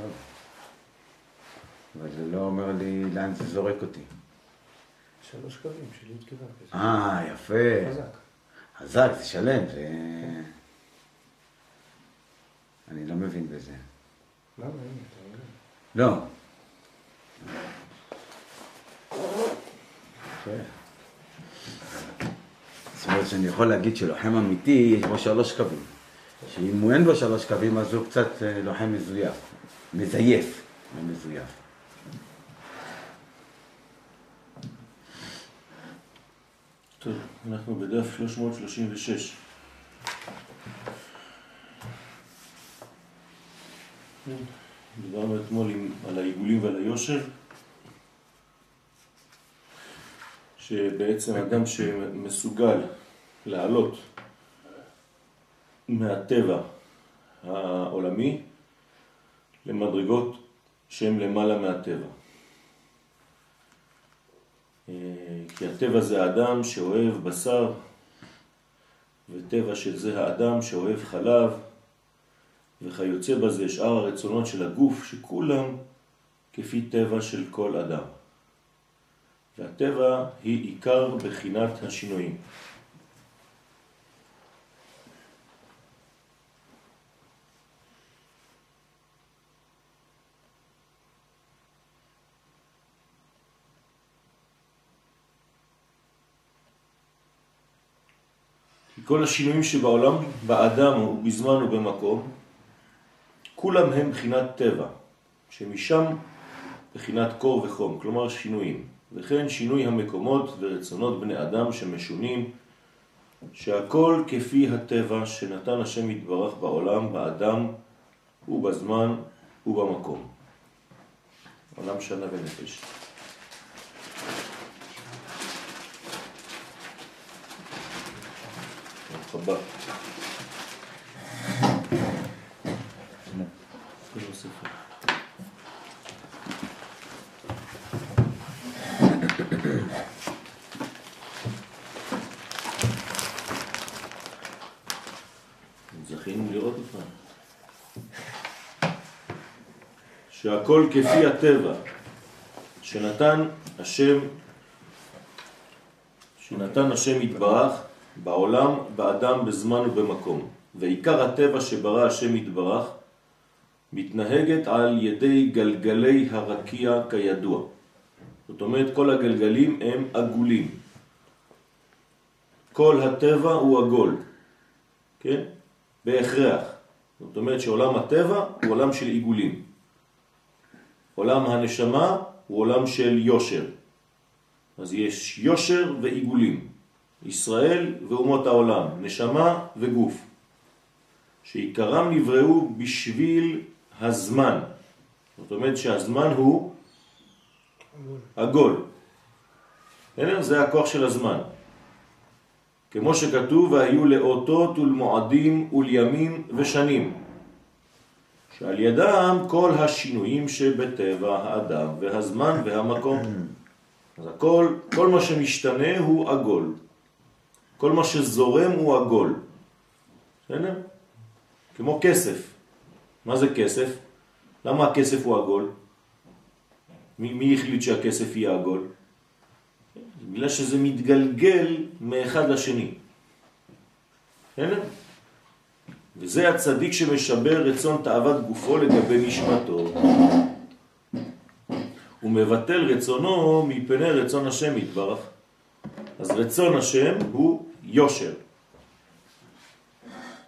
טוב. אבל זה לא אומר לי לאן זה זורק אותי. שלוש קווים של י' כו'. אה, יפה. חזק. חזק, זה שלם, זה... אני לא מבין בזה. למה? מבין? לא. יפה. זאת אומרת שאני יכול להגיד שלוחם אמיתי יש בו שלוש קווים. שאם הוא אין בו שלוש קווים אז הוא קצת אה, לוחם מזויף. מזייף, לא מזויף. טוב, אנחנו בדף 336. דיברנו אתמול עם, על העיגולים ועל היושר, שבעצם אדם שמסוגל לעלות מהטבע העולמי למדרגות שהן למעלה מהטבע. אה, כי הטבע זה האדם שאוהב בשר, וטבע זה האדם שאוהב חלב, וכיוצא בזה שאר הרצונות של הגוף, שכולם כפי טבע של כל אדם. והטבע היא עיקר בחינת השינויים. כל השינויים שבעולם, באדם ובזמן ובמקום, כולם הם בחינת טבע, שמשם בחינת קור וחום, כלומר שינויים, וכן שינוי המקומות ורצונות בני אדם שמשונים, שהכל כפי הטבע שנתן השם יתברך בעולם, באדם ובזמן ובמקום. עולם שנה ונפש. הבא. לראות. שהכל כפי הטבע שנתן השם שנתן השם יתברך בעולם, באדם, בזמן ובמקום. ועיקר הטבע שברא השם יתברך מתנהגת על ידי גלגלי הרקיע כידוע. זאת אומרת, כל הגלגלים הם עגולים. כל הטבע הוא עגול, כן? בהכרח. זאת אומרת שעולם הטבע הוא עולם של עיגולים. עולם הנשמה הוא עולם של יושר. אז יש יושר ועיגולים. ישראל ואומות העולם, נשמה וגוף, שעיקרם נבראו בשביל הזמן. זאת אומרת שהזמן הוא עגול. זה הכוח של הזמן. כמו שכתוב, והיו לאותות ולמועדים ולימים ושנים, שעל ידם כל השינויים שבטבע האדם והזמן והמקום. אז הכל, כל מה שמשתנה הוא עגול. כל מה שזורם הוא עגול. בסדר? כמו כסף. מה זה כסף? למה הכסף הוא עגול? מי, מי החליט שהכסף יהיה עגול? בגלל שזה מתגלגל מאחד לשני. בסדר? וזה הצדיק שמשבר רצון תאוות גופו לגבי נשמתו. הוא מבטל רצונו מפני רצון השם יתברך. אז רצון השם הוא יושר.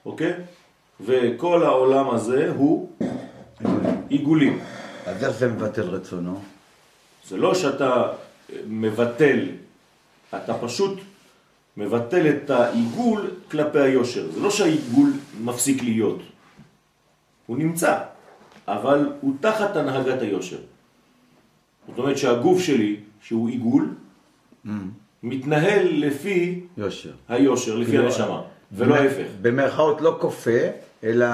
אוקיי? וכל העולם הזה הוא עיגולים. אז איך זה מבטל רצונו? זה לא שאתה מבטל, אתה פשוט מבטל את העיגול כלפי היושר. זה לא שהעיגול מפסיק להיות. הוא נמצא, אבל הוא תחת הנהגת היושר. זאת אומרת שהגוף שלי, שהוא עיגול, Mm. מתנהל לפי יושר. היושר, לפי כאילו, הנשמה, ולא ההפך. במרכאות לא כופה, אלא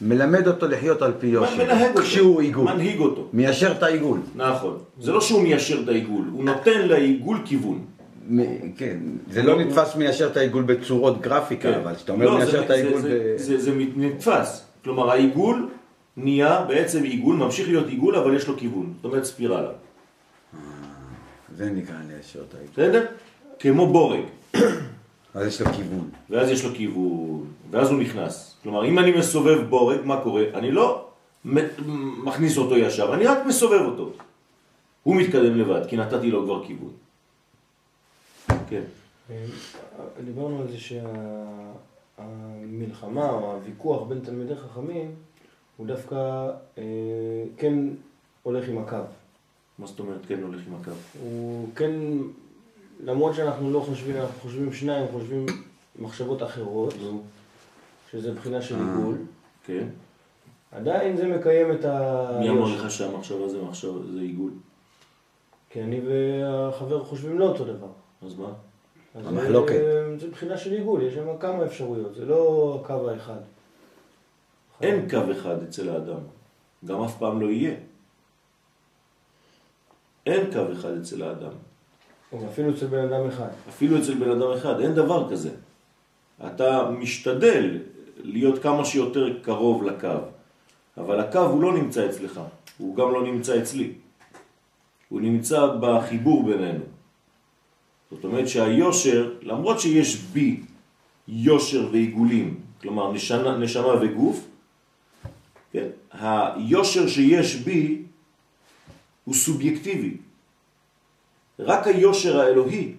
מלמד אותו לחיות על פי יושר. מנהג אותו, כשהוא עיגול. מנהיג אותו. מיישר את העיגול. נכון. זה לא שהוא מיישר את העיגול, הוא נותן לעיגול כיוון. מ- כן, זה לא נתפס מיישר את העיגול בצורות גרפיקה, אבל כשאתה אומר לא, מיישר זה- את העיגול זה- ב... זה- זה נתפס. כלומר, העיגול נהיה בעצם עיגול, ממשיך להיות עיגול, אבל יש לו כיוון. זאת אומרת ספירלה. זה נקרא נשות העיגול. בסדר? כמו בורג. אז יש לו כיוון. ואז יש לו כיוון, ואז הוא נכנס. כלומר, אם אני מסובב בורג, מה קורה? אני לא מכניס אותו ישר, אני רק מסובב אותו. הוא מתקדם לבד, כי נתתי לו כבר כיוון. כן. אה, דיברנו על זה שהמלחמה או הוויכוח בין תלמידי חכמים הוא דווקא אה, כן הולך עם הקו. מה זאת אומרת כן הולך עם הקו? הוא כן, למרות שאנחנו לא חושבים, אנחנו חושבים שניים, חושבים מחשבות אחרות, נו, שזה בחינה של אה. עיגול, כן. עדיין זה מקיים את ה... מי אמר לך שהמחשבה זה מחשבה, זה עיגול? כי אני והחבר חושבים לא אותו דבר. אז מה? אז המחלוקת. זה, זה בחינה של עיגול, יש שם כמה אפשרויות, זה לא הקו האחד. אין קו אחד אצל האדם, גם אף פעם לא יהיה. אין קו אחד אצל האדם, או אפילו אצל בן אדם אחד. אפילו אצל בן אדם אחד, אין דבר כזה. אתה משתדל להיות כמה שיותר קרוב לקו, אבל הקו הוא לא נמצא אצלך, הוא גם לא נמצא אצלי. הוא נמצא בחיבור בינינו. זאת אומרת שהיושר, למרות שיש בי יושר ועיגולים, כלומר נשמה, נשמה וגוף, כן? היושר שיש בי הוא סובייקטיבי. רק היושר האלוהי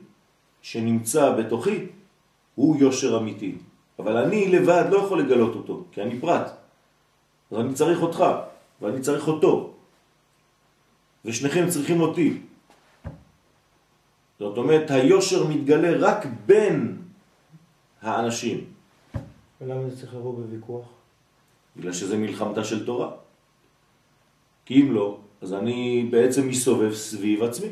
שנמצא בתוכי הוא יושר אמיתי. אבל אני לבד לא יכול לגלות אותו, כי אני פרט. אז אני צריך אותך, ואני צריך אותו. ושניכם צריכים אותי. זאת אומרת, היושר מתגלה רק בין האנשים. ולמה זה צריך לבוא בוויכוח? בגלל שזה מלחמתה של תורה. כי אם לא, אז אני בעצם מסתובב סביב עצמי.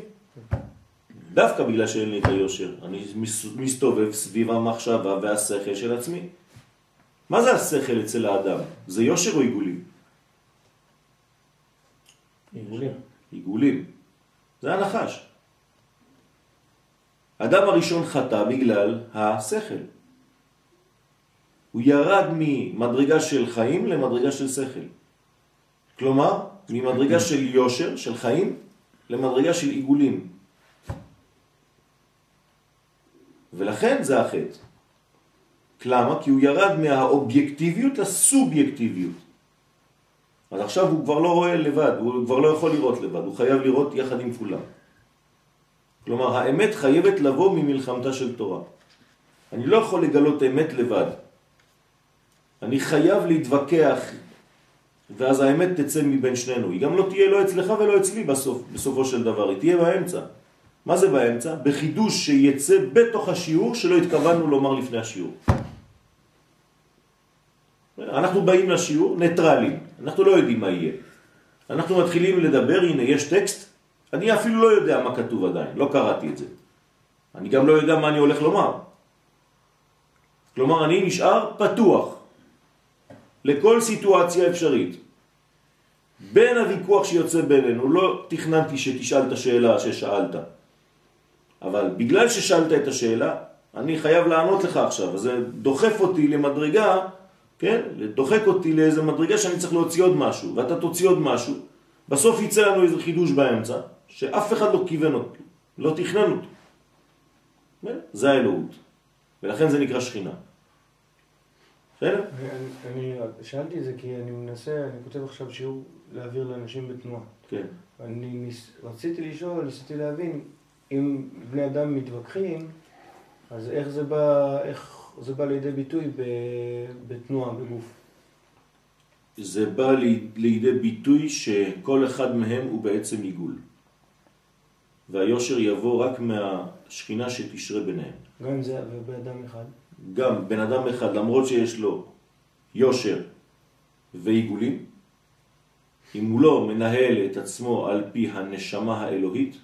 דווקא בגלל שאין לי את היושר, אני מס- מסתובב סביב המחשבה והשכל של עצמי. מה זה השכל אצל האדם? זה יושר או עיגולים? עיגולים. עיגולים. זה הנחש. האדם הראשון חטא בגלל השכל. הוא ירד ממדרגה של חיים למדרגה של שכל. כלומר, ממדרגה של יושר, של חיים, למדרגה של עיגולים. ולכן זה החטא. למה? כי הוא ירד מהאובייקטיביות לסובייקטיביות. אז עכשיו הוא כבר לא רואה לבד, הוא כבר לא יכול לראות לבד, הוא חייב לראות יחד עם כולם. כלומר, האמת חייבת לבוא ממלחמתה של תורה. אני לא יכול לגלות אמת לבד. אני חייב להתווכח, ואז האמת תצא מבין שנינו. היא גם לא תהיה לא אצלך ולא אצלי בסוף, בסופו של דבר, היא תהיה באמצע. מה זה באמצע? בחידוש שיצא בתוך השיעור שלא התכוונו לומר לפני השיעור. אנחנו באים לשיעור ניטרלים, אנחנו לא יודעים מה יהיה. אנחנו מתחילים לדבר, הנה יש טקסט, אני אפילו לא יודע מה כתוב עדיין, לא קראתי את זה. אני גם לא יודע מה אני הולך לומר. כלומר, אני נשאר פתוח לכל סיטואציה אפשרית. בין הוויכוח שיוצא בינינו, לא תכננתי שתשאל את השאלה ששאלת, אבל בגלל ששאלת את השאלה, אני חייב לענות לך עכשיו, אז זה דוחף אותי למדרגה, כן? דוחק אותי לאיזה מדרגה שאני צריך להוציא עוד משהו, ואתה תוציא עוד משהו, בסוף יצא לנו איזה חידוש באמצע, שאף אחד לא כיוון אותו, לא תכנן אותו. כן? זה האלוהות, ולכן זה נקרא שכינה. בסדר? אני, שאלתי את זה כי אני מנסה, אני כותב עכשיו שיעור להעביר לאנשים בתנועה. כן. אני רציתי לשאול, ניסיתי להבין, אם בני אדם מתווכחים, אז איך זה בא, איך זה בא לידי ביטוי בתנועה, בגוף? זה בא לי- לידי ביטוי שכל אחד מהם הוא בעצם עיגול. והיושר יבוא רק מהשכינה שתשרה ביניהם. גם אם זה באדם אחד. גם בן אדם אחד, למרות שיש לו יושר ועיגולים, אם הוא לא מנהל את עצמו על פי הנשמה האלוהית,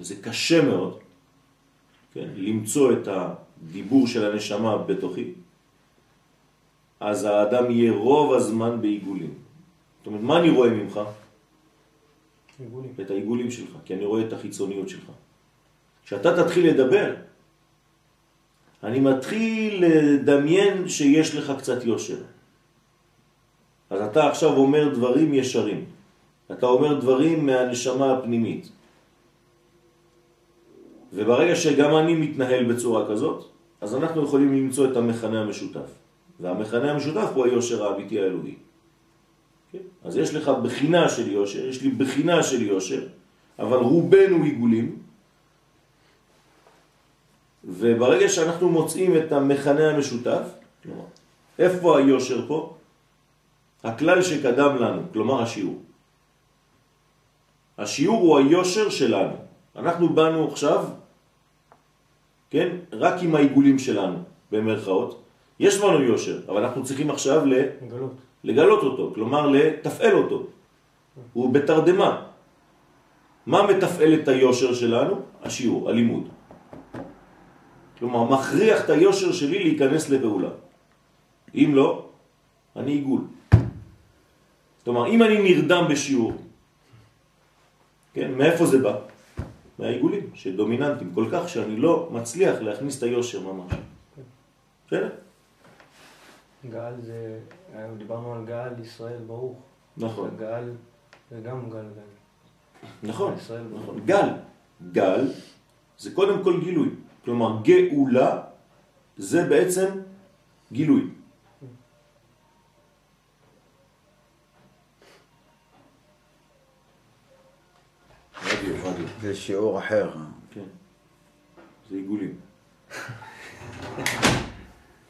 וזה קשה מאוד, כן, למצוא את הדיבור של הנשמה בתוכי, אז האדם יהיה רוב הזמן בעיגולים. זאת אומרת, מה אני רואה ממך? עיגולים. את העיגולים שלך, כי אני רואה את החיצוניות שלך. כשאתה תתחיל לדבר, אני מתחיל לדמיין שיש לך קצת יושר. אז אתה עכשיו אומר דברים ישרים. אתה אומר דברים מהנשמה הפנימית. וברגע שגם אני מתנהל בצורה כזאת, אז אנחנו יכולים למצוא את המכנה המשותף. והמכנה המשותף הוא היושר האמיתי האלוהי. כן? אז יש לך בחינה של יושר, יש לי בחינה של יושר, אבל רובנו עיגולים, וברגע שאנחנו מוצאים את המכנה המשותף, כלומר, איפה היושר פה? הכלל שקדם לנו, כלומר השיעור. השיעור הוא היושר שלנו. אנחנו באנו עכשיו, כן, רק עם העיגולים שלנו, במרכאות. יש לנו יושר, אבל אנחנו צריכים עכשיו לגלות. לגלות אותו, כלומר לתפעל אותו. הוא בתרדמה. מה מתפעל את היושר שלנו? השיעור, הלימוד. כלומר, מכריח את היושר שלי להיכנס לפעולה. אם לא, אני עיגול. כלומר, אם אני נרדם בשיעור, כן, מאיפה זה בא? מהעיגולים שדומיננטיים כל כך שאני לא מצליח להכניס את היושר ממש. בסדר? גל זה, דיברנו על גל ישראל ברוך. נכון. גל זה גם גל גל. נכון. נכון. גל. גל זה קודם כל גילוי. כלומר, גאולה זה בעצם גילוי. זה שיעור אחר. כן. זה עיגולים.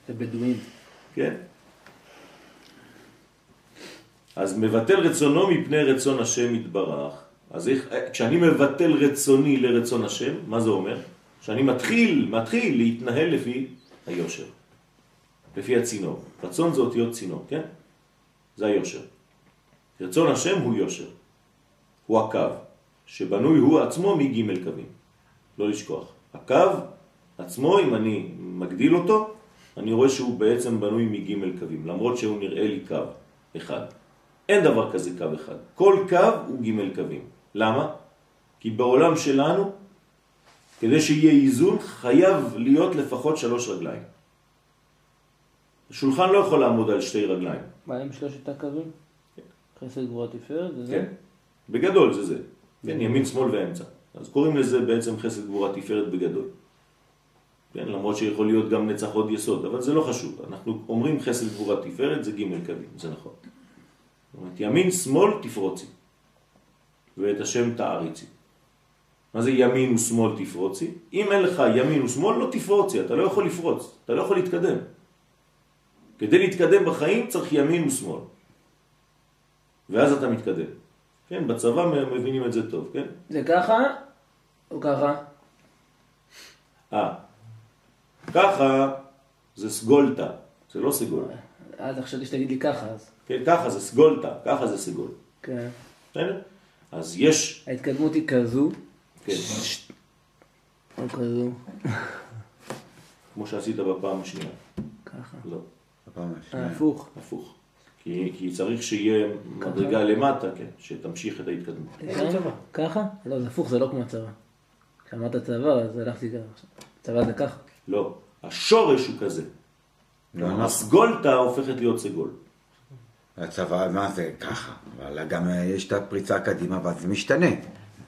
זה בדואין. כן. אז מבטל רצונו מפני רצון השם יתברך. אז איך, כשאני מבטל רצוני לרצון השם, מה זה אומר? שאני מתחיל, מתחיל להתנהל לפי היושר, לפי הצינור. רצון זה אותיות צינור, כן? זה היושר. רצון השם הוא יושר, הוא הקו, שבנוי הוא עצמו מג' קווים, לא לשכוח. הקו עצמו, אם אני מגדיל אותו, אני רואה שהוא בעצם בנוי מג' קווים, למרות שהוא נראה לי קו אחד. אין דבר כזה קו אחד. כל קו הוא ג' קווים. למה? כי בעולם שלנו, כדי שיהיה איזון, חייב להיות לפחות שלוש רגליים. השולחן לא יכול לעמוד על שתי רגליים. מה עם שלושת הקווים? חסד גבוהה תפארת, זה זה? כן? בגדול זה זה. כן, ימין, שמאל ואמצע. אז קוראים לזה בעצם חסד גבורה תפארת בגדול. כן, למרות שיכול להיות גם נצח עוד יסוד, אבל זה לא חשוב. אנחנו אומרים חסד גבורה תפארת, זה ג' קווים, זה נכון. זאת אומרת, ימין, שמאל, תפרוצי. ואת השם תעריצי. מה זה ימין ושמאל תפרוצי? אם אין לך ימין ושמאל, לא תפרוצי, אתה לא יכול לפרוץ, אתה לא יכול להתקדם. כדי להתקדם בחיים צריך ימין ושמאל. ואז אתה מתקדם. כן, בצבא מבינים את זה טוב, כן? זה ככה או ככה? אה, ככה זה סגולטה, זה לא סגול. אז חשבתי שתגיד לי ככה, אז. כן, ככה זה סגולטה, ככה זה סגול. כן. בסדר? אז יש, ההתקדמות היא כזו, כן, או כזו, כמו שעשית בפעם השנייה. ככה. לא, הפעם אה, השנייה. הפוך. הפוך. כי, כי צריך שיהיה מדרגה למטה, כן, שתמשיך את ההתקדמות. צבא? ככה? לא, זה הפוך, זה לא כמו צבא. כשאמרת צבא, אז הלכתי ככה. צבא זה ככה. לא, השורש הוא כזה. לא, אנחנו- הסגולטה הופכת להיות סגול. הצבא, מה זה ככה? אבל גם אה, יש את הפריצה קדימה, ואז זה משתנה.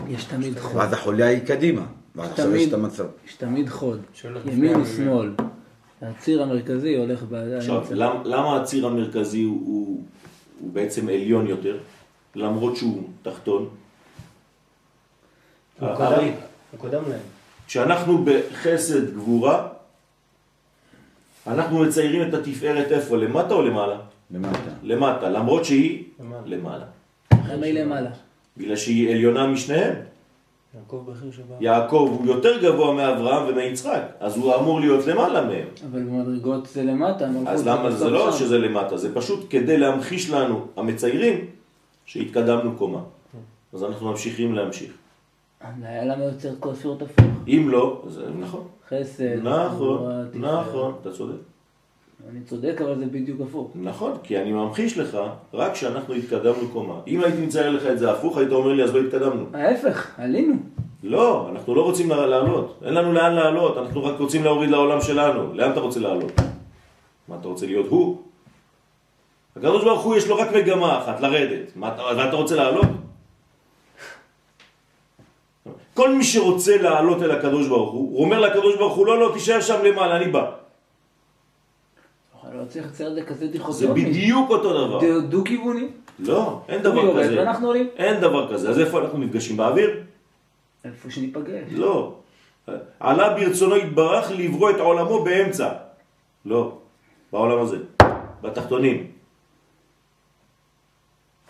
יש תמיד חוד. ואז החוליה היא קדימה. עכשיו יש תמיד, את המצב. יש תמיד חוד. ימין ושמאל. הציר המרכזי הולך עכשיו, באמצע. למ, למה הציר המרכזי הוא, הוא, הוא בעצם עליון יותר, למרות שהוא תחתון? הוא אה, קודם- הרי הוא קודם להם. כשאנחנו בחסד גבורה, אנחנו מציירים את התפארת איפה? למטה או למעלה? למטה. למטה, למרות שהיא למעלה. למעלה. למה היא למעלה? בגלל שהיא עליונה משניהם. יעקב בכיר שבא. יעקב הוא יותר גבוה מאברהם ומיצחק, אז הוא אמור להיות למעלה מהם. אבל במדרגות זה למטה. אז למה זה לא שם. שזה למטה, זה פשוט כדי להמחיש לנו, המציירים, שהתקדמנו קומה. אז אנחנו ממשיכים להמשיך. אה, למה יוצר כל ספירות הפוך? אם לא, זה נכון. חסד, נכון. נכון, אתה צודק. אני צודק, אבל זה בדיוק הפוך. נכון, כי אני ממחיש לך רק שאנחנו התקדמנו קומה. אם הייתי מצייר לך את זה הפוך, היית אומר לי, אז לא התקדמנו. ההפך, עלינו. לא, אנחנו לא רוצים לעלות. אין לנו לאן לעלות, אנחנו רק רוצים להוריד לעולם שלנו. לאן אתה רוצה לעלות? מה, אתה רוצה להיות הוא? הקדוש ברוך הוא יש לו רק מגמה אחת, לרדת. מה, אתה- ואתה רוצה לעלות? כל מי שרוצה לעלות אל הקדוש ברוך הוא, הוא אומר לקדוש ברוך הוא, לא, לא, תישאר שם למעלה, אני בא. לא צריך לצייר את זה כזה זה דיכוטומי. בדיוק אותו דבר. דו- דו-כיווני. לא, אין דבר יורד כזה. ואנחנו עולים. אין דבר כזה. אז איפה אנחנו נפגשים? באוויר? איפה שניפגש. לא. עלה ברצונו יתברך לברוא את עולמו באמצע. לא, בעולם הזה, בתחתונים.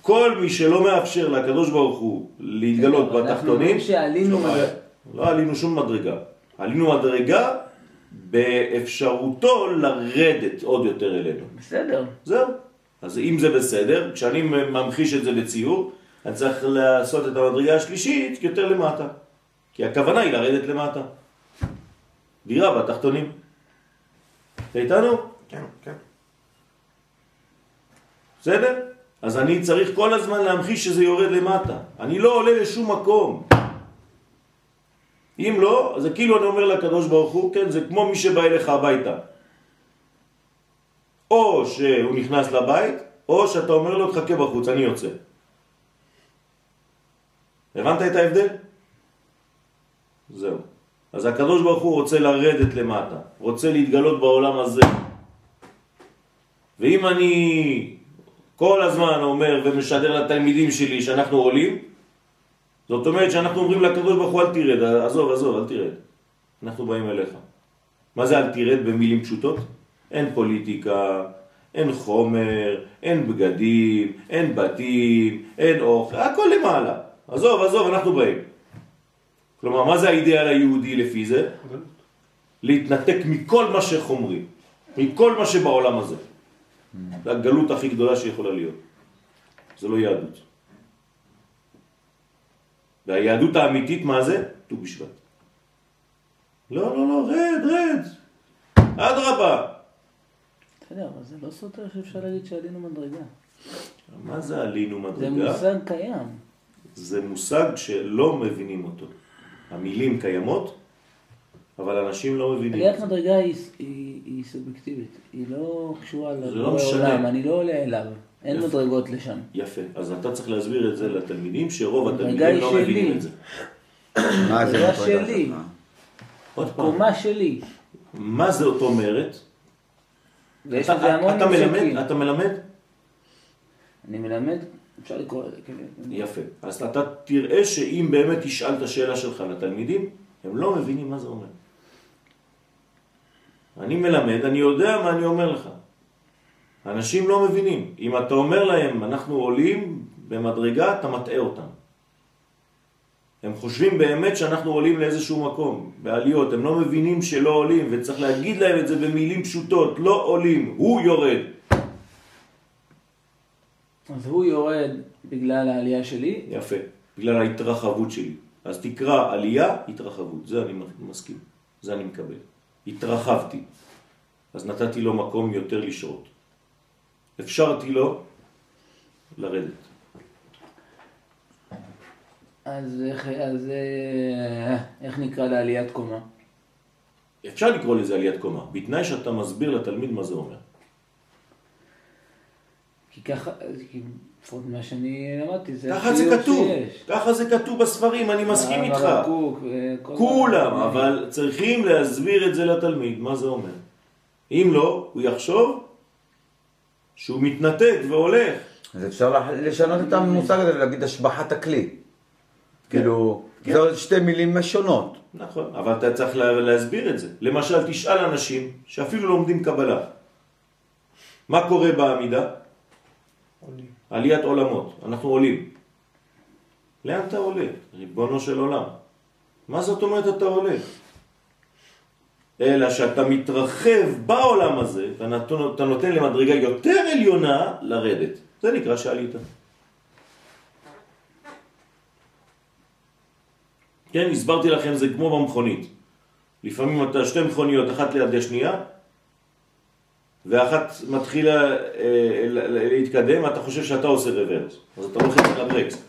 כל מי שלא מאפשר לקדוש ברוך הוא להתגלות אבל אנחנו בתחתונים, אומרים שעלינו לא. לא עלינו שום מדרגה. עלינו מדרגה באפשרותו לרדת עוד יותר אלינו. בסדר. זהו. אז אם זה בסדר, כשאני ממחיש את זה בציור, אני צריך לעשות את המדרגה השלישית יותר למטה. כי הכוונה היא לרדת למטה. דירה בתחתונים. אתה איתנו? כן, כן. בסדר? אז אני צריך כל הזמן להמחיש שזה יורד למטה. אני לא עולה לשום מקום. אם לא, זה כאילו אני אומר לקדוש ברוך הוא, כן, זה כמו מי שבא אליך הביתה. או שהוא נכנס לבית, או שאתה אומר לו, תחכה בחוץ, אני יוצא. הבנת את ההבדל? זהו. אז הקדוש ברוך הוא רוצה לרדת למטה, רוצה להתגלות בעולם הזה. ואם אני כל הזמן אומר ומשדר לתלמידים שלי שאנחנו עולים, זאת אומרת שאנחנו אומרים לקדוש ברוך הוא אל תרד, עזוב, עזוב, אל תרד. אנחנו באים אליך. מה זה אל תרד במילים פשוטות? אין פוליטיקה, אין חומר, אין בגדים, אין בתים, אין אוכל, הכל למעלה. עזוב, עזוב, אנחנו באים. כלומר, מה זה האידאל היהודי לפי זה? להתנתק מכל מה שחומרי, מכל מה שבעולם הזה. זה הגלות הכי גדולה שיכולה להיות. זה לא יהדות. והיהדות האמיתית, מה זה? ט"ו בשבט. לא, לא, לא, רד, רד. אדרבה. בסדר, אבל זה לא סותר שאפשר להגיד שעלינו מדרגה. מה זה עלינו זה מדרגה? מושג קיים. זה מושג שלא מבינים אותו. המילים קיימות, אבל אנשים לא מבינים עליית זה. מדרגה היא, היא, היא סובייקטיבית, היא לא קשורה זה לא. עולם, אני לא עולה אליו, אין יפה. מדרגות לשם. יפה. אז אתה צריך להסביר את זה לתלמידים, שרוב התלמידים לא שלי. מבינים את זה. מה זה זה המדרגה שלי. עוד פעם, קומה שלי. מה זה אותו אומרת? ויש אתה- לזה המון אתה מלמד? אתה מלמד? אני מלמד, אפשר לקרוא לזה, כן. יפה. אז אתה תראה שאם באמת תשאל את השאלה שלך לתלמידים, הם לא מבינים מה זה אומר. אני מלמד, אני יודע מה אני אומר לך. אנשים לא מבינים. אם אתה אומר להם, אנחנו עולים במדרגה, אתה מטעה אותם. הם חושבים באמת שאנחנו עולים לאיזשהו מקום, בעליות, הם לא מבינים שלא עולים, וצריך להגיד להם את זה במילים פשוטות, לא עולים, הוא יורד. אז הוא יורד בגלל העלייה שלי, יפה, בגלל ההתרחבות שלי. אז תקרא עלייה, התרחבות, זה אני מסכים, זה אני מקבל. התרחבתי, אז נתתי לו מקום יותר לשרות. אפשרתי לו לרדת. אז איך, אז אה, איך נקרא לעליית קומה? אפשר לקרוא לזה עליית קומה, בתנאי שאתה מסביר לתלמיד מה זה אומר. כי ככה, כי לפחות מה שאני למדתי, זה ככה זה כתוב, שיש. ככה זה כתוב בספרים, אני מסכים איתך. כל כולם, אבל צריכים להסביר את זה לתלמיד, מה זה אומר. אם לא, הוא יחשוב שהוא מתנתק והולך. אז אפשר לשנות את המושג הזה ולהגיד השבחת הכלי. כאילו, זה עוד שתי מילים שונות. נכון, אבל אתה צריך לה- להסביר את זה. למשל, תשאל אנשים שאפילו לומדים קבלה. מה קורה בעמידה? עולים. עליית עולמות. אנחנו עולים. לאן אתה עולה? ריבונו של עולם. מה זאת אומרת אתה עולה? אלא שאתה מתרחב בעולם הזה, ואתה אתה נותן למדרגה יותר עליונה לרדת. זה נקרא שעלית. כן, הסברתי לכם, זה כמו במכונית. לפעמים אתה שתי מכוניות, אחת ליד השנייה, ואחת מתחילה אה, להתקדם, אתה חושב שאתה עושה רוורס, אז אתה לוחץ על הברקס.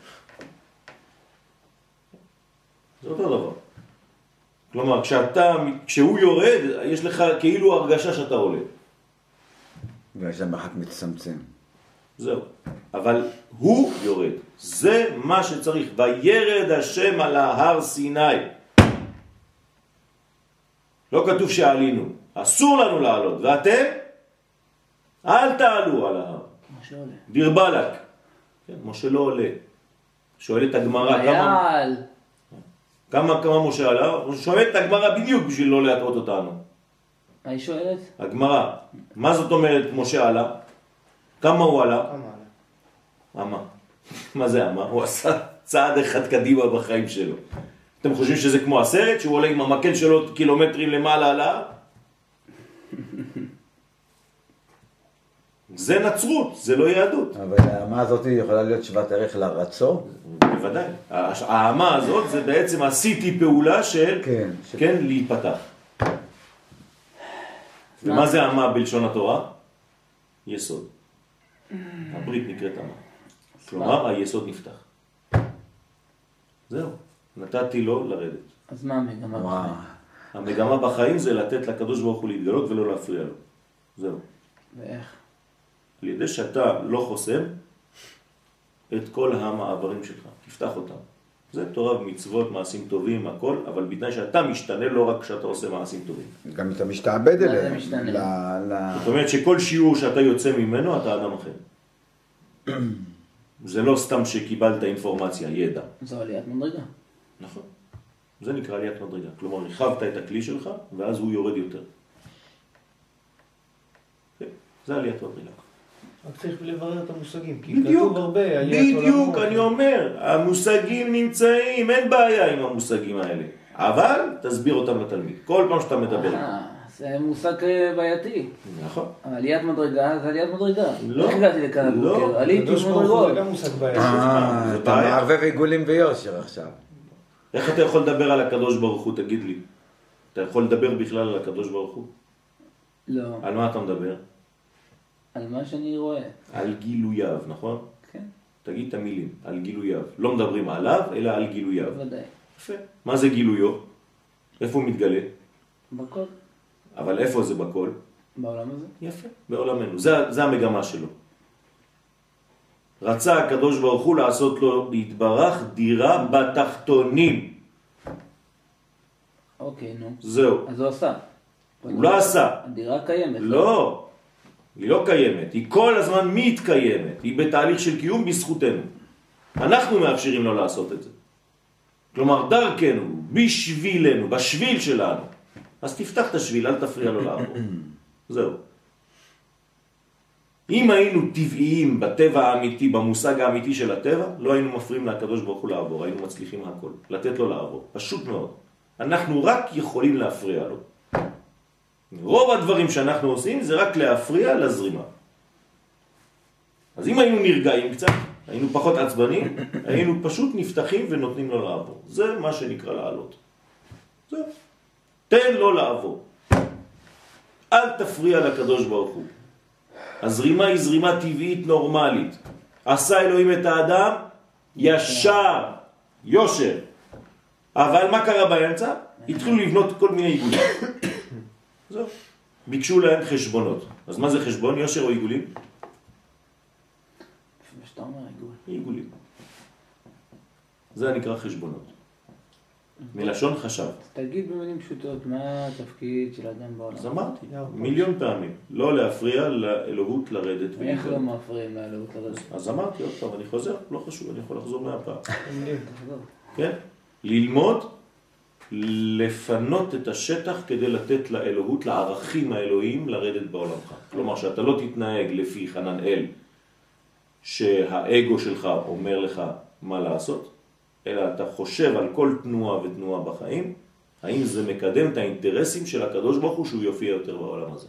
זה אותו דבר. כלומר, כשאתה, כשהוא יורד, יש לך כאילו הרגשה שאתה עולה. ויש להם אחת מצטמצם. זהו. אבל הוא יורד. זה מה שצריך. וירד השם על ההר סיני. לא כתוב שעלינו. אסור לנו לעלות. ואתם? אל תעלו על ההר. משה עולה. דיר בלק. כן, משה לא עולה. שואלת הגמרא כמה. כמה, כמה משה עלה? שואלת הגמרא בדיוק בשביל לא להטעות אותנו. מה היא שואלת? הגמרא, מה זאת אומרת משה עלה? כמה הוא עלה? כמה עלה? אמה. מה זה אמה? הוא עשה צעד אחד קדימה בחיים שלו. אתם חושבים שזה כמו הסרט, שהוא עולה עם המקל שלו קילומטרים למעלה על ההר? זה נצרות, זה לא יהדות. אבל האמה הזאת יכולה להיות שוות ערך לרצו? בוודאי. האמה הזאת זה בעצם עשיתי פעולה של, כן, ש- כן, להיפתח. ומה זה אמה בלשון התורה? יסוד. הברית נקראת אמה. כלומר, היסוד נפתח. זהו, נתתי לו לרדת. אז מה המגמה? בחיים? המגמה בחיים זה לתת לקדוש ברוך הוא להתגלות ולא להפריע לו. זהו. ואיך? על ידי שאתה לא חוסם את כל המעברים שלך, תפתח אותם. זה תורה ומצוות, מעשים טובים, הכל, אבל בתנאי שאתה משתנה לא רק כשאתה עושה מעשים טובים. גם אתה משתעבד זה אליהם. משתנה? ל- ל- זאת אומרת שכל שיעור שאתה יוצא ממנו, אתה אדם אחר. זה לא סתם שקיבלת אינפורמציה, ידע. זו עליית מדרגה. נכון. זה נקרא עליית מדרגה. כלומר, הרחבת את הכלי שלך, ואז הוא יורד יותר. כן, זה עליית מדרגה. רק צריך לברר את המושגים, כי בדיוק, כתוב הרבה עליית בדיוק, עולמות. אני אומר, המושגים נמצאים, אין בעיה עם המושגים האלה. אבל תסביר אותם לתלמיד, כל פעם שאתה מדבר. אה, זה מושג אה, בעייתי. נכון. עליית מדרגה זה עליית מדרגה. לא. איך הגעתי לכאן לא. הבוקר? עליתי מדרגות. זה גם מושג בעייתי. אה, אתה בעיה. מערבב עיגולים ויושר עכשיו. איך אתה יכול לדבר על הקדוש ברוך הוא, תגיד לי? אתה יכול לדבר בכלל על הקדוש ברוך הוא? לא. על מה אתה מדבר? על מה שאני רואה. על גילוייו, נכון? כן, תגיד את המילים, על גילוייו. לא מדברים עליו, אלא על גילוייו. בוודאי. יפה. מה זה גילויו? איפה הוא מתגלה? בכל. אבל איפה זה בכל? בעולם הזה. יפה, בעולמנו. זה, זה המגמה שלו. רצה הקדוש ברוך הוא לעשות לו להתברך דירה בתחתונים. אוקיי, נו. זהו. אז הוא עשה. הוא לא עשה. הדירה קיימת. לא, היא לא קיימת. היא כל הזמן מתקיימת. היא בתהליך של קיום בזכותנו. אנחנו מאפשרים לו לעשות את זה. כלומר, דרכנו, בשבילנו, בשביל שלנו. אז תפתח את השביל, אל תפריע לו לעבור. זהו. אם היינו טבעיים בטבע האמיתי, במושג האמיתי של הטבע, לא היינו מפריעים לקדוש ברוך הוא לעבור, היינו מצליחים הכל, לתת לו לעבור, פשוט מאוד. אנחנו רק יכולים להפריע לו. רוב הדברים שאנחנו עושים זה רק להפריע לזרימה. אז אם היינו נרגעים קצת, היינו פחות עצבנים, היינו פשוט נפתחים ונותנים לו לעבור. זה מה שנקרא לעלות. זהו. תן לו לעבור. אל תפריע לקדוש ברוך הוא. הזרימה היא זרימה טבעית נורמלית. עשה אלוהים את האדם ישר, יושר. אבל מה קרה באמצע? התחילו לבנות כל מיני עיגולים. זהו. ביקשו להם חשבונות. אז מה זה חשבון? יושר או עיגולים? שאתה אומר, עיגול. עיגולים. זה נקרא חשבונות. מלשון חשב. תגיד במילים פשוטות, מה התפקיד של האדם בעולם? אז אמרתי. מיליון פעמים, לא להפריע לאלוהות לרדת איך. לא מפריעים לאלוהות לרדת? אז אמרתי עוד פעם, אני חוזר, לא חשוב, אני יכול לחזור מהפעם. תחזור. כן? ללמוד, לפנות את השטח כדי לתת לאלוהות, לערכים האלוהיים, לרדת בעולמך. כלומר, שאתה לא תתנהג לפי חנן אל, שהאגו שלך אומר לך מה לעשות, אלא אתה חושב על כל תנועה ותנועה בחיים, האם זה מקדם את האינטרסים של הקדוש ברוך הוא שהוא יופיע יותר בעולם הזה.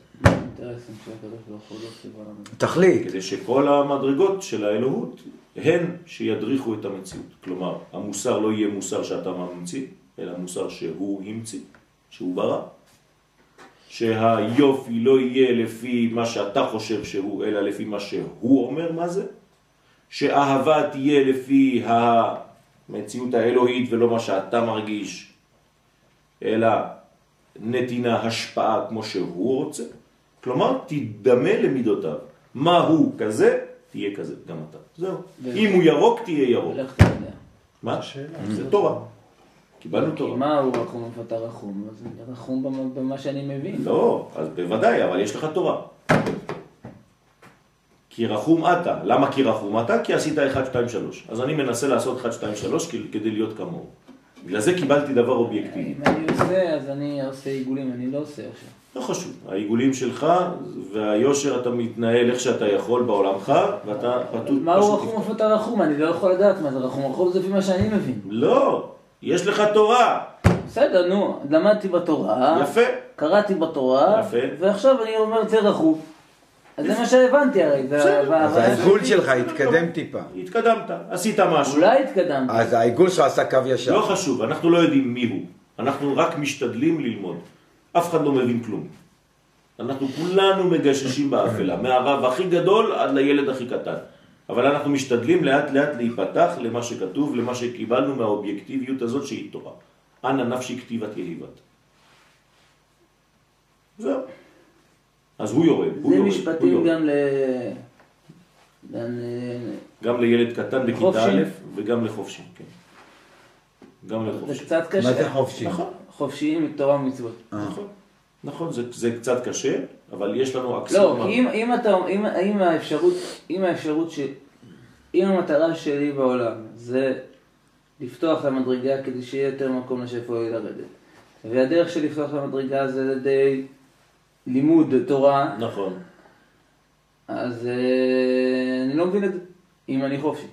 לא עושה בעולם הזה? תחליט. כדי שכל המדרגות של האלוהות הן שידריכו את המציאות. כלומר, המוסר לא יהיה מוסר שאתה ממציא, אלא מוסר שהוא המציא, שהוא ברא. שהיופי לא יהיה לפי מה שאתה חושב שהוא, אלא לפי מה שהוא אומר מה זה. שאהבה תהיה לפי המציאות האלוהית ולא מה שאתה מרגיש, אלא נתינה השפעה כמו שהוא רוצה. כלומר, תדמה למידותיו. מה הוא כזה, תהיה כזה, גם אתה. זהו. אם הוא ירוק, תהיה ירוק. מה? שאלה. זה תורה. קיבלנו כי תורה. מה הוא רחום איפה אתה רחום? רחום במה- שאני מבין. לא, אז בוודאי, אבל יש לך תורה. כי רחום אתה. למה כי רחום אתה? כי עשית 1, 2, 3. אז אני מנסה לעשות 1, 2, 3 כדי להיות כמוהו. בגלל זה קיבלתי דבר אובייקטיבי. אם אני עושה, אז אני עושה עיגולים, אני לא עושה עכשיו. לא חשוב, העיגולים שלך והיושר אתה מתנהל איך שאתה יכול בעולמך ואתה פשוט... מה הוא רחום. איפה אתה רחום? אני לא יכול לדעת מה זה רחום. רחום זה לפי מה שאני מבין. לא, יש לך תורה. בסדר, נו, למדתי בתורה, יפה. קראתי בתורה, יפה. ועכשיו אני אומר זה רחום. אז זה מה שהבנתי הרי. אז העיגול. שלך התקדם טיפה. התקדמת, עשית משהו. אולי התקדמתי. אז העיגול שלך עשה קו ישר. לא חשוב, אנחנו לא יודעים מי הוא. אנחנו רק משתדלים ללמוד. אף אחד לא מבין כלום. אנחנו כולנו מגששים באפלה, מהרב הכי גדול עד לילד הכי קטן. אבל אנחנו משתדלים לאט לאט להיפתח למה שכתוב, למה שקיבלנו מהאובייקטיביות הזאת שהיא תורה. אנא נפשי כתיבת יהיבת. זהו. אז הוא יורד, הוא זה יורד, הוא משפטים יורד. גם ל... גם לילד קטן בכיתה חופשים. א' וגם לחופשים, כן. גם זה לחופשים. קצת קשה. מה זה חופשי? נכון. חופשיים מתורה ומצוות. נכון, נכון, זה, זה קצת קשה, אבל יש לנו לא, אקסיומה. כי אם, אם אתה, אם, אם האפשרות, אם האפשרות ש... אם המטרה שלי בעולם זה לפתוח למדרגה כדי שיהיה יותר מקום לשפע לרדת, והדרך של לפתוח למדרגה זה על ידי לימוד תורה, נכון, אז אה, אני לא מבין את זה, אם אני חופשי,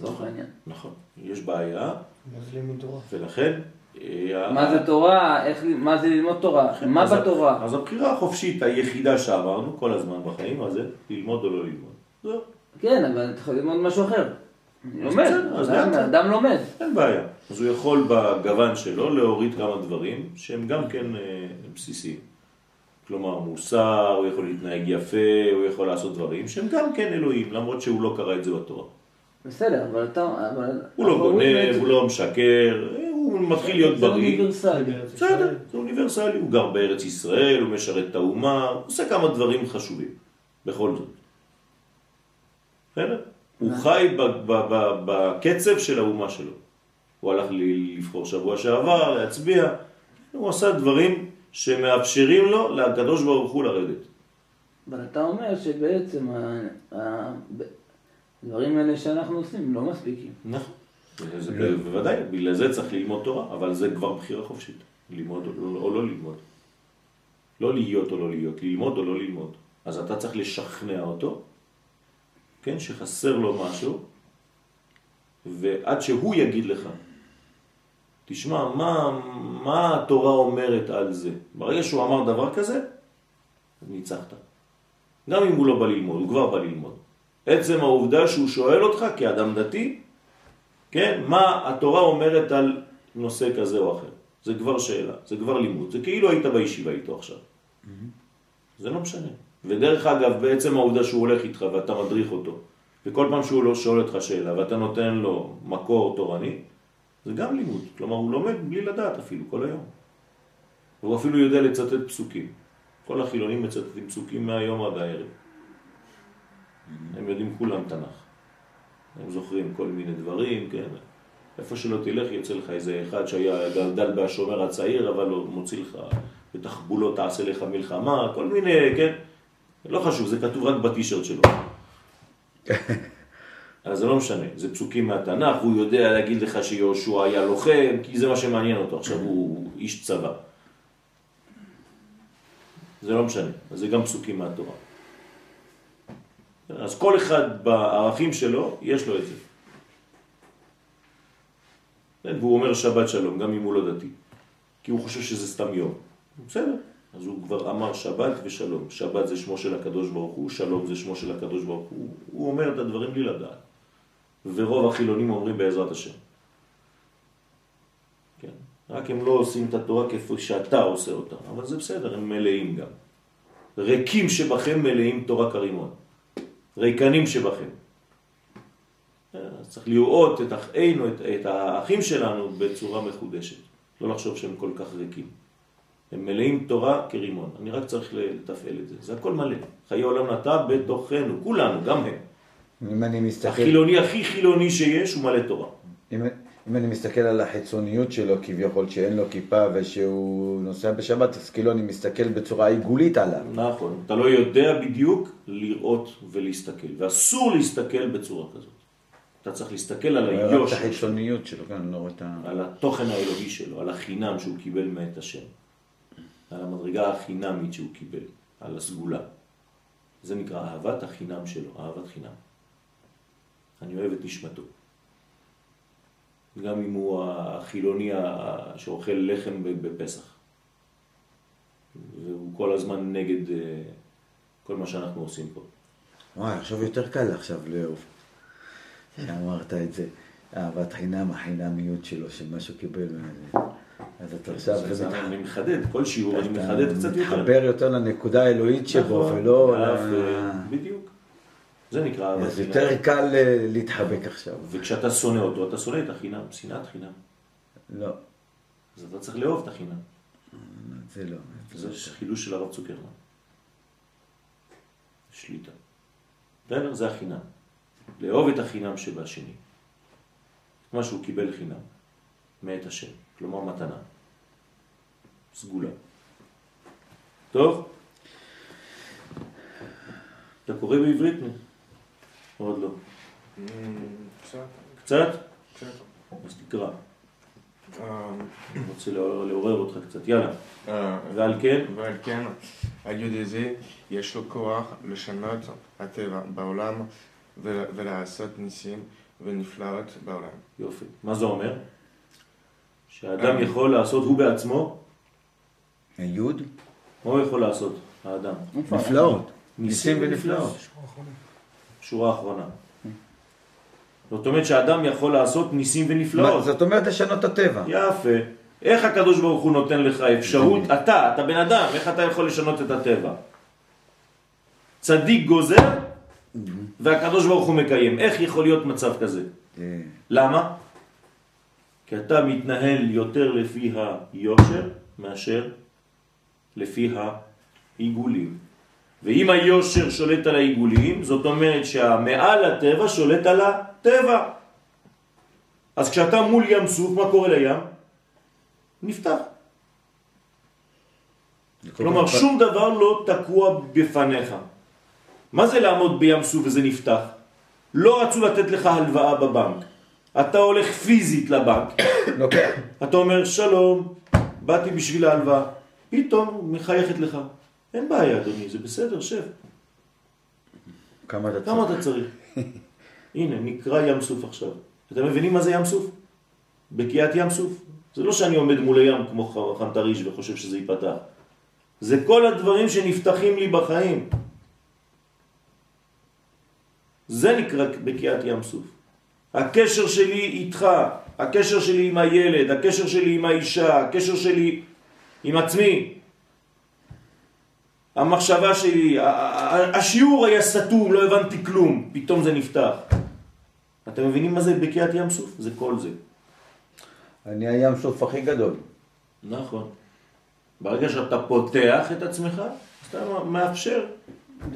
לצורך העניין. נכון. יש בעיה, מה זה לימוד תורה? ולכן... אה, מה זה תורה, איך, מה זה ללמוד תורה, מה אז בתורה. אז הבחירה החופשית היחידה שאמרנו כל הזמן בחיים, מה זה? ללמוד או לא ללמוד. זהו, כן, אבל אתה יכול ללמוד משהו אחר. לומד, אדם- לומד. אין בעיה. אז הוא יכול בגוון שלו להוריד כמה דברים שהם גם כן אה, בסיסיים. כלומר, מוסר, הוא יכול להתנהג יפה, הוא יכול לעשות דברים שהם גם כן אלוהים, למרות שהוא לא קרא את זה בתורה. בסדר, אבל אתה... אבל- הוא לא גונב. הוא לא משקר, הוא מתחיל להיות זה בריא. אוניברסלי. בארץ בסדר. זה אוניברסלי, הוא גר בארץ ישראל, הוא משרת את האומה, הוא עושה כמה דברים חשובים, בכל זאת. בסדר? הוא חי בקצב של האומה שלו. הוא הלך לבחור שבוע שעבר, להצביע, הוא עשה דברים שמאפשרים לו, לקדוש ברוך הוא לרדת. אבל אתה אומר שבעצם הדברים האלה שאנחנו עושים לא מספיקים. נכון. זה ב- בוודאי, בגלל זה צריך ללמוד תורה, אבל זה כבר בחירה חופשית, ללמוד לא, או לא ללמוד. לא להיות או לא להיות, ללמוד או לא ללמוד. אז אתה צריך לשכנע אותו, כן, שחסר לו משהו, ועד שהוא יגיד לך, תשמע, מה, מה התורה אומרת על זה? ברגע שהוא אמר דבר כזה, ניצחת. גם אם הוא לא בא ללמוד, הוא כבר בא ללמוד. עצם העובדה שהוא שואל אותך כאדם דתי, כן, מה התורה אומרת על נושא כזה או אחר. זה כבר שאלה, זה כבר לימוד. זה כאילו היית בישיבה איתו עכשיו. זה לא משנה. ודרך אגב, בעצם העובדה שהוא הולך איתך ואתה מדריך אותו, וכל פעם שהוא לא שואל אותך שאלה ואתה נותן לו מקור תורני, זה גם לימוד. כלומר, הוא לומד בלי לדעת אפילו כל היום. והוא אפילו יודע לצטט פסוקים. כל החילונים מצטטים פסוקים מהיום עד הערב. הם יודעים כולם תנ"ך. הם זוכרים כל מיני דברים, כן. איפה שלא תלך יוצא לך איזה אחד שהיה גדל בשומר הצעיר, אבל הוא מוציא לך בתחבולות תעשה לך מלחמה, כל מיני, כן. לא חשוב, זה כתוב רק בטישרט שלו. אז זה לא משנה, זה פסוקים מהתנ"ך, והוא יודע להגיד לך שיהושע היה לוחם, כי זה מה שמעניין אותו, עכשיו הוא איש צבא. זה לא משנה, אז זה גם פסוקים מהתורה. אז כל אחד בערכים שלו, יש לו את זה. כן, והוא אומר שבת שלום, גם אם הוא לא דתי. כי הוא חושב שזה סתם יום. בסדר. אז הוא כבר אמר שבת ושלום. שבת זה שמו של הקדוש ברוך הוא, שלום זה שמו של הקדוש ברוך הוא. הוא אומר את הדברים בלי לדעת. ורוב החילונים אומרים בעזרת השם. כן. רק הם לא עושים את התורה כפי שאתה עושה אותה. אבל זה בסדר, הם מלאים גם. ריקים שבכם מלאים תורה כרימון. ריקנים שבכם. אז צריך לראות את אחינו, את, את האחים שלנו בצורה מחודשת. לא לחשוב שהם כל כך ריקים. הם מלאים תורה כרימון. אני רק צריך לתפעל את זה. זה הכל מלא. חיי עולם נטע בתוכנו, כולנו, גם הם. אם אני מסתכל, החילוני הכי חילוני שיש הוא מלא תורה. אם, אם אני מסתכל על החיצוניות שלו כביכול, שאין לו כיפה ושהוא נוסע בשבת, אז כאילו אני מסתכל בצורה עיגולית עליו. נכון. אתה לא יודע בדיוק לראות ולהסתכל, ואסור להסתכל בצורה כזאת. אתה צריך להסתכל על את היושר, החיצוניות שלו, כן, לא רואה את ה... על התוכן האלוהי שלו, על החינם שהוא קיבל מאת השם, על המדרגה החינמית שהוא קיבל, על הסגולה. זה נקרא אהבת החינם שלו, אהבת חינם. אני אוהב את נשמתו. גם אם הוא החילוני שאוכל לחם בפסח. והוא כל הזמן נגד אה, כל מה שאנחנו עושים פה. וואי, עכשיו יותר קל עכשיו לאהוב. שאמרת את זה, אהבת חינם, החינמיות שלו, שמה שהוא קיבל. מה- אז אתה עכשיו, אני מחדד, כל שיעור אני אתה מחדד קצת יותר. מתחבר יותר לנקודה האלוהית שבו, נכון, ולא... אה, בדיוק. זה נקרא אהבת אז חינם. יותר קל אה, להתחבק עכשיו. וכשאתה שונא אותו, אתה שונא את החינם, שנאת חינם. לא, אז אתה צריך לאהוב את החינם. זה לא. זה חידוש של הרב צוקרמן. שליטה. בסדר? זה החינם. לאהוב את החינם שבשני. מה שהוא קיבל חינם. מאת השם. כלומר מתנה. סגולה. טוב? אתה קורא בעברית? עוד לא. קצת, קצת? קצת. אז תקרא. אה, אני רוצה לעורר אותך קצת. יאללה. אה, ועל כן? ועל כן, על ידי זה יש לו כוח לשנות הטבע בעולם ול- ולעשות ניסים ונפלאות בעולם. יופי. מה זה אומר? שהאדם יכול לעשות הוא בעצמו, היוד? מה הוא יכול לעשות, האדם? נפלאות. ניסים ונפלאות. שורה אחרונה. זאת אומרת שהאדם יכול לעשות ניסים ונפלאות. זאת אומרת לשנות את הטבע. יפה. איך הקדוש ברוך הוא נותן לך אפשרות? אתה, אתה בן אדם, איך אתה יכול לשנות את הטבע? צדיק גוזר והקדוש ברוך הוא מקיים. איך יכול להיות מצב כזה? אה, למה? כי אתה מתנהל יותר לפי היושר מאשר לפי העיגולים. ואם היושר שולט על העיגולים, זאת אומרת שהמעל הטבע שולט על הטבע. אז כשאתה מול ים סוף, מה קורה לים? נפתח. כלומר, כך- שום דבר לא תקוע בפניך. מה זה לעמוד בים סוף וזה נפתח? לא רצו לתת לך הלוואה בבנק. אתה הולך פיזית לבנק. אתה אומר, שלום, באתי בשביל ההלוואה. פתאום מחייכת לך. אין בעיה, אדוני, זה בסדר, שב. כמה אתה כמה צריך? אתה צריך? הנה, נקרא ים סוף עכשיו. אתם מבינים מה זה ים סוף? בקיעת ים סוף. זה לא שאני עומד מול הים כמו חנטריש וחושב שזה ייפתח. זה כל הדברים שנפתחים לי בחיים. זה נקרא בקיעת ים סוף. הקשר שלי איתך, הקשר שלי עם הילד, הקשר שלי עם האישה, הקשר שלי עם עצמי, המחשבה שלי, השיעור היה סתום, לא הבנתי כלום, פתאום זה נפתח. אתם מבינים מה זה בקיעת ים סוף? זה כל זה. אני הים סוף הכי גדול. נכון. ברגע שאתה פותח את עצמך, אתה מאפשר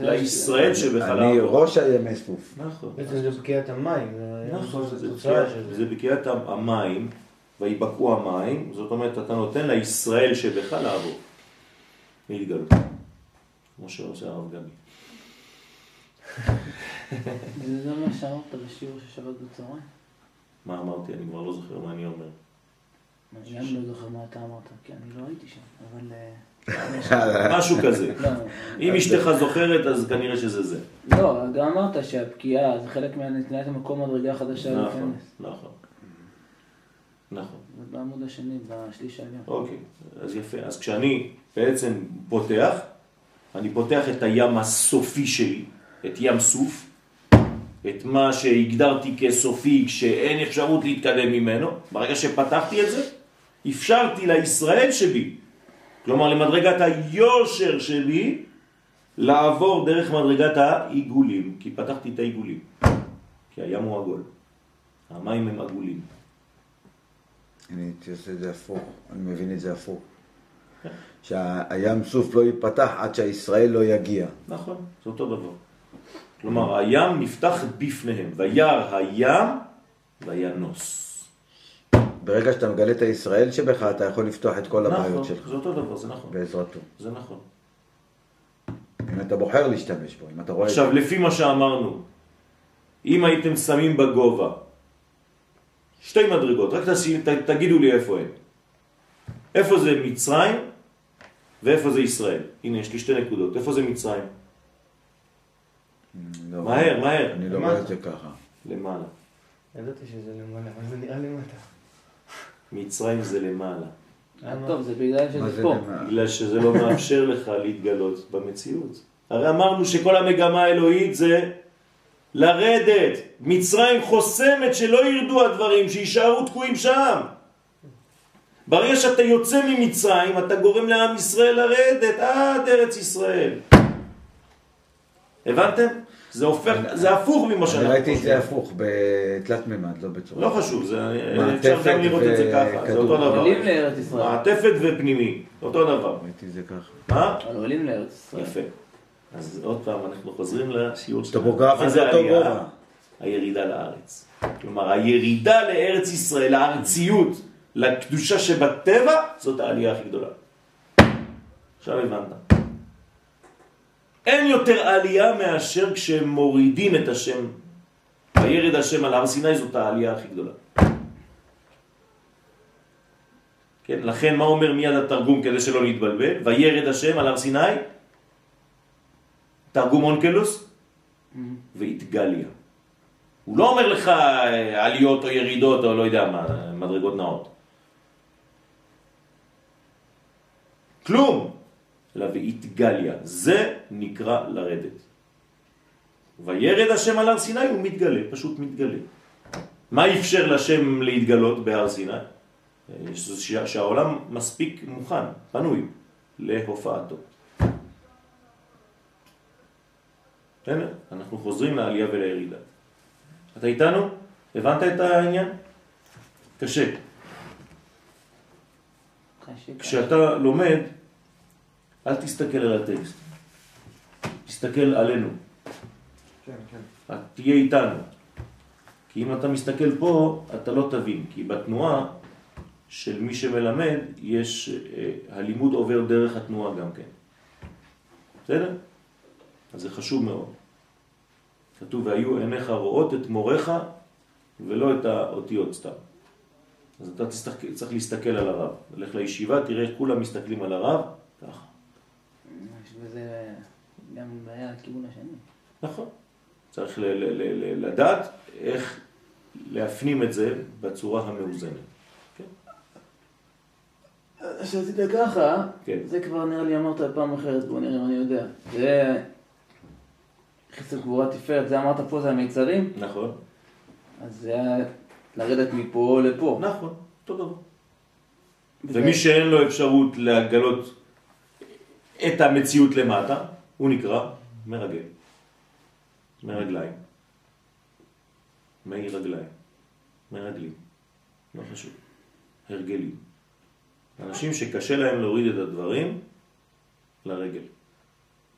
לישראל שבך אני. ראש הימי סוף. נכון. בעצם זה בקיעת המים, נכון, זה בקיעת- זה. בקיעת המים, ויבקעו המים, זאת אומרת, אתה נותן לישראל שבך לעבור. להתגלות. כמו שעושה הרב גבי. זה זה מה שאמרת בשיעור של שבת בצהריים? מה אמרתי? אני כבר לא זוכר מה אני אומר. אני לא זוכר מה אתה אמרת, כי אני לא הייתי שם, אבל... אה, משהו כזה. לא, אם אשתך זוכרת, אז כנראה שזה זה. לא, גם אמרת שהפקיעה זה חלק מהנתינת המקום מדרגה חדשה נכון, להיכנס. נכון. נכון. זה בעמוד השני, בשליש העליון. אוקיי, אז יפה. אז כשאני בעצם פותח, אני פותח את הים הסופי שלי, את ים סוף, את מה שהגדרתי כסופי, שאין אפשרות להתקדם ממנו. ברגע שפתחתי את זה, אפשרתי לישראל שבי, כלומר למדרגת היושר שבי, לעבור דרך מדרגת העיגולים, כי פתחתי את העיגולים, כי הים הוא עגול, המים הם עגולים. אני הייתי עושה את זה הפוך, אני מבין את זה הפוך. שהים סוף לא ייפתח עד שהישראל לא יגיע. נכון, זה אותו דבר. כלומר, הים נפתח בפניהם, וירא הים וינוס. ברגע שאתה מגלה את הישראל שבך, אתה יכול לפתוח את כל הבעיות נכון, שלך זה אותו דבר, זה נכון. בעזרתו. זה נכון. אם אתה בוחר להשתמש בו, אם אתה רואה... עכשיו, לפי מה שאמרנו, אם הייתם שמים בגובה שתי מדרגות, רק תשים, ת, תגידו לי איפה הם. איפה זה מצרים ואיפה זה ישראל. הנה, יש לי שתי נקודות. איפה זה מצרים? לא, מהר, מהר. אני לא. רואה את זה ככה. למעלה. ידעתי שזה למעלה, אבל זה נראה למטה. מצרים זה למעלה. למה? טוב, זה בגלל שזה זה פה. בגלל שזה לא מאפשר לך להתגלות במציאות. הרי אמרנו שכל המגמה האלוהית זה לרדת. מצרים חוסמת שלא ירדו הדברים, שישארו תקועים שם. ברגע שאתה יוצא ממצרים, אתה גורם לעם ישראל לרדת עד ארץ ישראל. הבנתם? זה הופך, זה הפוך ממה שאנחנו ראיתי את זה חושבים. הפוך, בתלת מימד, לא בצורה. לא חשוב, זה, מעטפת אפשר גם לראות את זה ככה, זה אותו. דבר. עולים לארץ ישראל. מעטפת ופנימי, אותו דבר. ראיתי את זה ככה. מה? עולים לארץ ישראל. יפה. אז עוד פעם אנחנו חוזרים לשיעור שלנו. טופוגרפיה זה אותו? גובה. הירידה לארץ. כלומר, הירידה לארץ ישראל, הארציות, לקדושה שבטבע, זאת העלייה הכי גדולה. עכשיו הבנת. אין יותר עלייה מאשר כשהם מורידים את השם, וירד השם על הר סיני, זאת העלייה הכי גדולה. כן, לכן מה אומר מיד התרגום כדי שלא נתבלבל? וירד השם על הר סיני, תרגום אונקלוס, והתגליה. הוא לא אומר לך אה, עליות או ירידות או לא יודע מה, מדרגות נאות. כלום, אלא והתגליה. זה נקרא לרדת. וירד השם על הר סיני, הוא מתגלה, פשוט מתגלה. מה אפשר לשם להתגלות בהר סיני? שהעולם מספיק מוכן, פנוי, להופעתו. הנה, אנחנו חוזרים לעלייה ולירידה. אתה איתנו? הבנת את העניין? קשה. כשאתה לומד, אל תסתכל על הטקסט. תסתכל עלינו. כן, כן. תהיה איתנו. כי אם אתה מסתכל פה, אתה לא תבין. כי בתנועה של מי שמלמד, יש, אה, הלימוד עובר דרך התנועה גם כן. בסדר? אז זה חשוב מאוד. כתוב, והיו עיניך רואות את מורך ולא את האותיות סתם. אז אתה תסתכל, צריך להסתכל על הרב. לך לישיבה, תראה כולם מסתכלים על הרב, ככה. יש בזה גם בעיה לכיוון השני. נכון. צריך ל- ל- ל- ל- לדעת איך להפנים את זה בצורה המאוזנת. שעשית ככה, כן. זה כבר נראה לי אמרת פעם אחרת, בוא נראה אם אני יודע. זה חסר גבורה תפארת, זה אמרת פה זה המיצרים, נכון. אז זה היה לרדת מפה לפה. נכון, אותו דבר. ומי שאין לו אפשרות לגלות את המציאות למטה, הוא נקרא מרגל. מרגליים. מאי רגליים. מרגלים. לא חשוב. הרגלים. אנשים שקשה להם להוריד את הדברים לרגל.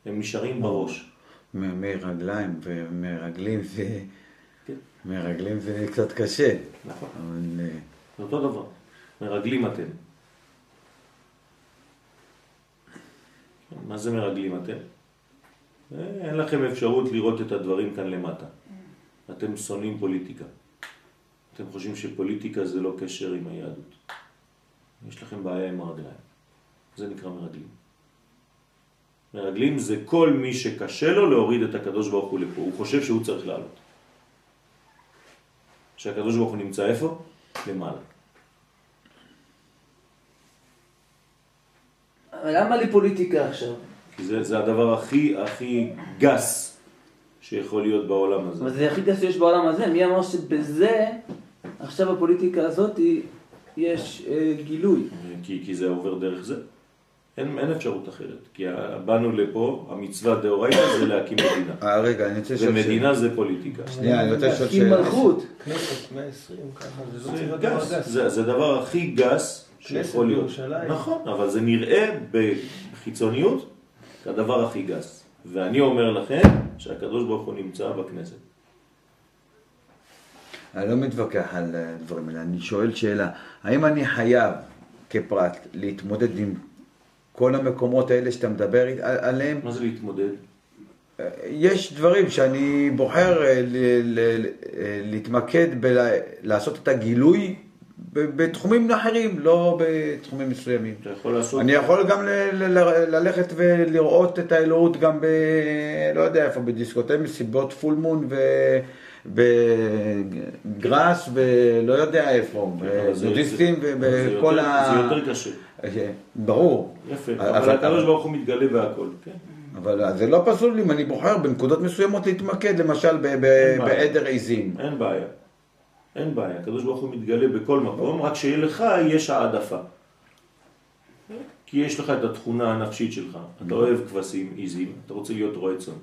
הם נשארים בראש. מרגליים ומרגלים זה... כן. מרגלים זה קצת קשה. נכון. אבל אה, זה אותו דבר. מרגלים אתם. מה זה מרגלים אתם? אין לכם אפשרות לראות את הדברים כאן למטה. אתם שונאים פוליטיקה. אתם חושבים שפוליטיקה זה לא קשר עם היהדות. יש לכם בעיה עם הרגליים. זה נקרא מרגלים. מרגלים זה כל מי שקשה לו להוריד את הקדוש ברוך הוא לפה. הוא חושב שהוא צריך לעלות. שהקדוש ברוך הוא נמצא איפה? למעלה. למה לי פוליטיקה עכשיו? כי זה, זה הדבר הכי הכי גס שיכול להיות בעולם הזה. אבל זה הכי גס שיש בעולם הזה, מי אמר שבזה, עכשיו הפוליטיקה הזאת, יש אה, גילוי. כי, כי זה עובר דרך זה. אין, אין אפשרות אחרת. כי באנו לפה, המצווה דאורייתא זה להקים מדינה. אה, רגע, אני רוצה לשאול ומדינה זה פוליטיקה. שנייה, אני רוצה לשאול להקים שאלה. מלכות. כנסת 120 ככה, זה לא זה צריך להיות דבר גס. זה, הדבר הכי גס שיכול להיות. נכון, אבל זה נראה בחיצוניות כדבר הכי גס. ואני אומר לכם שהקדוש ברוך הוא נמצא בכנסת. אני לא מתווכח על הדברים האלה, אני שואל שאלה, האם אני חייב כפרט להתמודד עם כל המקומות האלה שאתה מדבר עליהם? מה זה להתמודד? יש דברים שאני בוחר אה, להתמקד בלעשות את הגילוי בתחומים אחרים, לא בתחומים מסוימים. אתה יכול לעשות... אני יכול גם ללכת ולראות את האלוהות גם ב... לא יודע איפה, בדיסקוטי מסיבות פול מון ו... בגראס ולא יודע איפה, כן, בבודהיסטים זה ובכל ה... זה יותר קשה. ברור. יפה, אבל- הקדוש ברוך הוא מתגלה בהכל. כן. אבל זה לא פסול אם אני בוחר בנקודות מסוימות להתמקד, למשל. בעדר עיזים. אין בעיה. אין בעיה. הקדוש ברוך הוא מתגלה בכל מקום, רק שיהיה לך יש העדפה. כי יש לך את התכונה הנפשית שלך. אתה אוהב כבשים, עיזים, אתה רוצה להיות רועה צאן.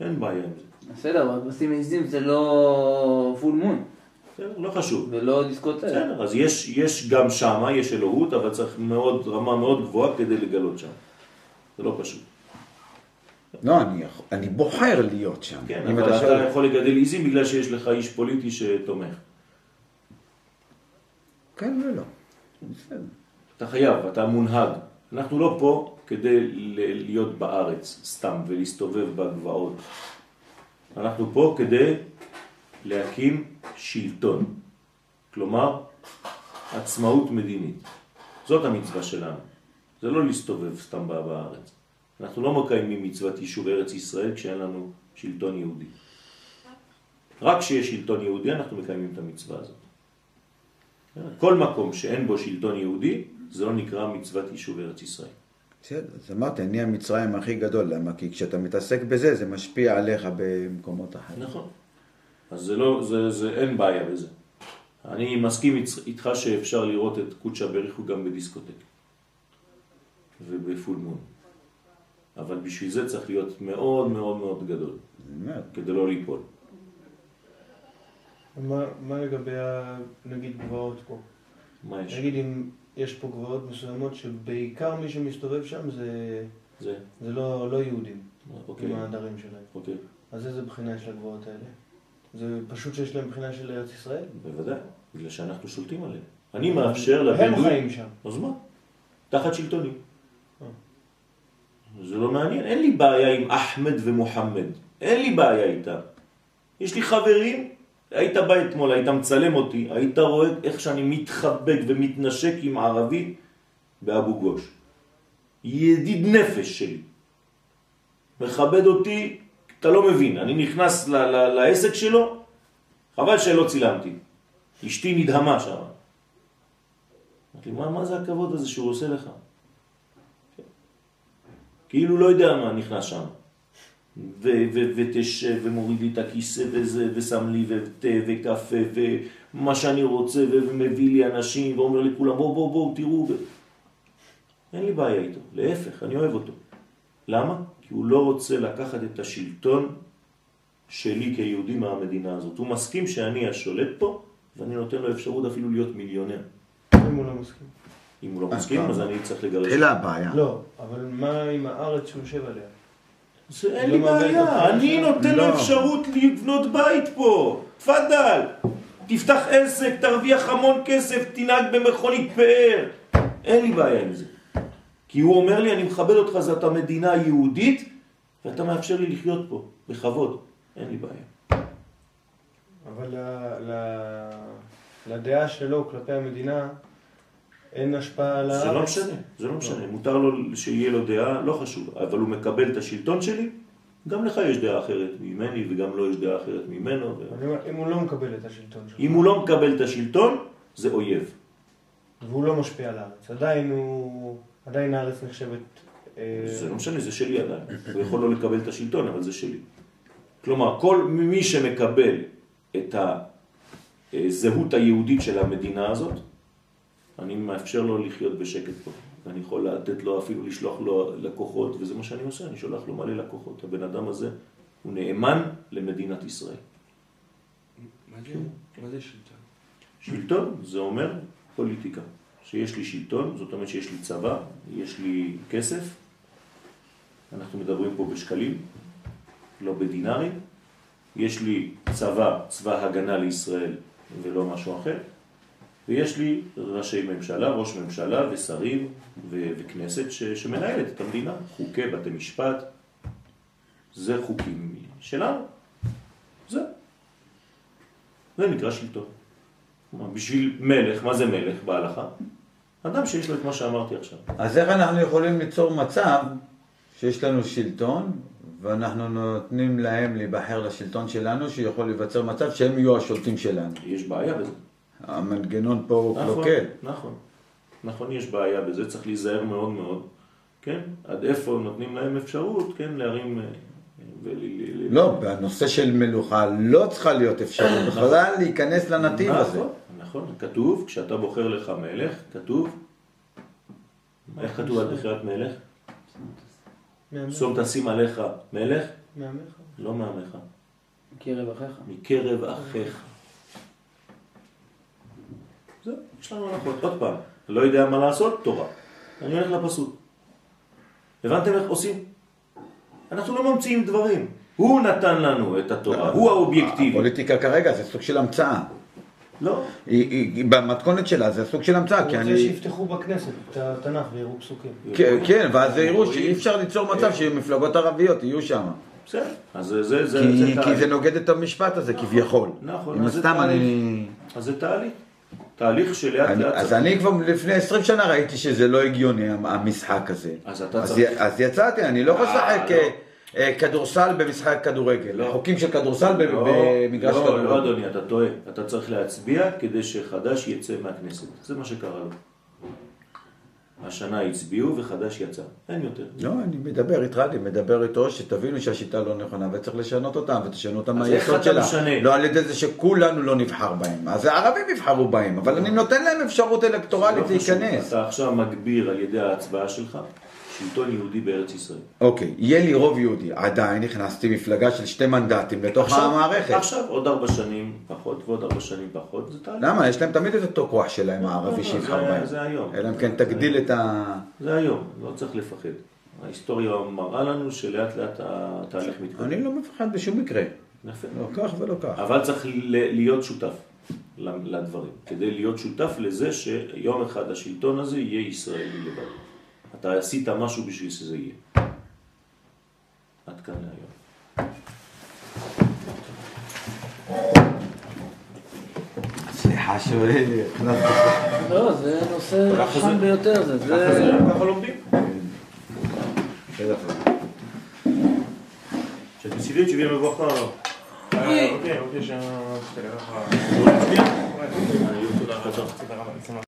אין בעיה עם זה. בסדר, אבל כבשים עיזים זה לא פול מון, בסדר, לא חשוב. ולא דיסקוטק. בסדר, אז יש, יש גם שמה, יש אלוהות, אבל צריך מאוד, רמה מאוד גבוהה כדי לגלות שם. זה לא פשוט. לא, אני, אני בוחר להיות שם. כן, אבל אתה שואל- יכול לגדל עיזים בגלל שיש לך איש פוליטי שתומך. כן ולא. בסדר. אתה חייב, אתה מונהג. אנחנו לא פה כדי להיות בארץ סתם ולהסתובב בגבעות. אנחנו פה כדי להקים שלטון. כלומר, עצמאות מדינית. זאת המצווה שלנו. זה לא להסתובב סתם בארץ. אנחנו לא מקיימים מצוות יישוב ארץ ישראל כשאין לנו שלטון יהודי. רק כשיש שלטון יהודי אנחנו מקיימים את המצווה הזאת. כל מקום שאין בו שלטון יהודי, זה לא נקרא מצוות יישוב ארץ ישראל. בסדר, אז אמרתי, אני המצרים הכי גדול, למה? כי כשאתה מתעסק בזה, זה משפיע עליך במקומות אחרים. נכון. אז זה לא, זה, זה, אין בעיה בזה. אני מסכים איתך- שאפשר לראות את קודשא בריחו גם בדיסקוטק ובפול מון. אבל בשביל זה צריך להיות מאוד מאוד מאוד גדול, אומר, כדי לא ליפול. מה, מה לגבי, ה- נגיד, גבעות פה? מה יש? נגיד אם יש פה גבעות מסוימות שבעיקר מי שמסתובב שם זה, זה, זה לא, לא יהודים, אוקיי, עם העדרים שלהם. אוקיי, אז איזה בחינה יש לגבעות האלה? זה פשוט שיש להם בחינה של ארץ ישראל? בוודאי, בגלל שאנחנו שולטים עליהם. אני מאפשר הם לבדואים... חיים שם. אז מה? תחת שלטוני. אה. זה לא מעניין, אין לי בעיה עם אחמד ומוחמד, אין לי בעיה איתם. יש לי חברים, היית בא אתמול, היית מצלם אותי, היית רואה איך שאני מתחבק ומתנשק עם ערבי באבו גוש. ידיד נפש שלי. מכבד אותי, אתה לא מבין, אני נכנס לעסק שלו, חבל שלא צילמתי. אשתי נדהמה שם. אמרתי, מה, מה זה הכבוד הזה שהוא עושה לך? כאילו לא יודע מה נכנס שם. ותשב ומוריד לי את הכיסא וזה, ושם לי ותה וקפה ומה שאני רוצה ומביא לי אנשים ואומר לכולם בואו בואו בואו תראו. ו... אין לי בעיה איתו, להפך, אני אוהב אותו. למה? כי הוא לא רוצה לקחת את השלטון שלי כיהודי מהמדינה הזאת. הוא מסכים שאני השולט פה ואני נותן לו אפשרות אפילו להיות מיליונר. אם הוא לא מסכים. אם הוא לא מסכים. אז אני צריך לגרש. התחילה הבעיה. לא, אבל מה עם הארץ שהוא יושב עליה? זה אין לא לי בעיה, אני. נותן לו לא. אפשרות לבנות בית פה. תפדל. תפתח עסק, תרוויח המון כסף, תנהג במכונית פאר. אין לי בעיה עם זה. כי הוא אומר לי, אני מכבד אותך, זאת אתה מדינה יהודית, ואתה מאפשר לי לחיות פה, בכבוד. אין לי בעיה. אבל ל, ל, לדעה שלו כלפי המדינה אין השפעה על הארץ. זה לא משנה, זה לא משנה. מותר לו שיהיה לו דעה, לא חשוב, אבל הוא מקבל את השלטון שלי, גם לך יש דעה אחרת ממני, וגם לו יש דעה אחרת ממנו. אני אומר, אם הוא לא מקבל את השלטון שלו, אם הוא לא מקבל את השלטון, זה אויב. והוא לא משפיע על הארץ, עדיין הוא, עדיין הארץ נחשבת... אה, זה לא משנה, זה שלי עדיין. הוא יכול לא לקבל את השלטון, אבל זה שלי. כלומר, כל מי שמקבל את הזהות היהודית של המדינה הזאת, אני מאפשר לו לחיות בשקט פה. ואני יכול לתת לו, אפילו לשלוח לו לקוחות, וזה מה שאני עושה, אני שולח לו מלא לקוחות. הבן אדם הזה הוא נאמן למדינת ישראל. מה זה- מה זה שלטון? שלטון זה אומר פוליטיקה. שיש לי שלטון, זאת אומרת שיש לי צבא, יש לי כסף, אנחנו מדברים פה בשקלים, לא בדינרים. יש לי צבא, צבא הגנה לישראל ולא משהו אחר. ויש לי ראשי ממשלה, ראש ממשלה ושרים ו- וכנסת ש- שמנהלת את המדינה, חוקי בתי משפט, זה חוקים שלנו, זה. זה נקרא שלטון. בשביל מלך, מה זה מלך בהלכה? אדם שיש לו את מה שאמרתי עכשיו. אז איך אנחנו יכולים ליצור מצב שיש לנו שלטון, ואנחנו נותנים להם להיבחר לשלטון שלנו, שיכול להיווצר מצב שהם יהיו השולטים שלנו. יש בעיה בזה. המנגנון פה הוא נכון, קלוקל. נכון, נכון, יש בעיה בזה, צריך להיזהר מאוד מאוד, כן? עד איפה נותנים להם אפשרות, כן, להרים... אה, ול- לא, בנושא של מלוכה לא צריכה להיות אפשרות בכלל להיכנס לנתיב הזה. נכון, נכון, כתוב, כשאתה בוחר לך מלך, כתוב, איך כתוב על בחירת מלך? שום תשים עליך מלך, מעמך. לא מעמך, קרב אחיך. מקרב אחיך. זהו, יש לנו הנחות. עוד פעם, לא יודע מה לעשות, תורה. אני הולך לפסוק. הבנתם איך עושים? אנחנו לא ממציאים דברים. הוא נתן לנו את התורה, הוא האובייקטיבי. הפוליטיקה כרגע זה סוג של המצאה. לא, היא, היא, היא במתכונת שלה זה סוג של המצאה, הוא רוצה. שיפתחו בכנסת את התנ"ך ויראו פסוקים. כן, כן, ואז יראו שאי אפשר ליצור מצב שמפלגות ערביות יהיו שם. בסדר, אז זה, זה, זה, כי, זה כי תהליך. זה נוגד את המשפט הזה כביכול. נכון, אם אז זה סתם תהליך. אני... אז זה תהליך. תהליך שלאט לאט... אז צריך- אני כבר לפני 20 שנה ראיתי שזה לא הגיוני המשחק הזה. אז אתה אז צריך- אז יצאתי, אני לא יכול אה, לשחק לא. אה, אה, כדורסל במשחק כדורגל. לא. חוקים של כדורסל לא, במגרש לא, כדורגל. לא אדוני, אתה טועה. אתה צריך להצביע כדי שחדש יצא מהכנסת. זה מה שקרה לו. השנה הצביעו וחדש יצא. אין יותר. לא, אני מדבר איתך, אני מדבר איתו, שתבינו שהשיטה לא נכונה וצריך לשנות אותה, ותשנו איך מהיסוד שלה. משנה? לא על ידי זה שכולנו לא נבחר בהם. אז הערבים יבחרו בהם, אבל אני נותן להם אפשרות אלקטורלית לא חשוב. להיכנס. אתה עכשיו מגביר על ידי ההצבעה שלך שלטון יהודי בארץ ישראל. אוקיי, יהיה לי רוב יהודי. עדיין הכנסתי מפלגה של שתי מנדטים לתוך המערכת. עכשיו עוד ארבע שנים פחות ועוד ארבע שנים פחות, זה תהליך. למה? יש להם תמיד את אותו כוח שלהם, הערבי לא, שיבחר בהם. זה היום. אלא אם כן תגדיל את ה... זה היום, לא צריך לפחד. ההיסטוריה מראה לנו שלאט לאט התהליך מתקדם. אני לא מפחד בשום מקרה. יפה. לא כך ולא כך. אבל צריך להיות שותף לדברים, כדי להיות שותף לזה שיום אחד השלטון הזה יהיה ישראלי לבד. אתה עשית משהו בשביל שזה יהיה. עד כאן להיום. סליחה שהכנסתי. לא, זה נושא חם זה- ביותר, זה, ככה ככה לומדים. J'ai décidé, tu viens me voir quand alors Euh, ok, ok, j'ai un tout à l'heure. euh, Allez, tודה רבה. תודה רבה,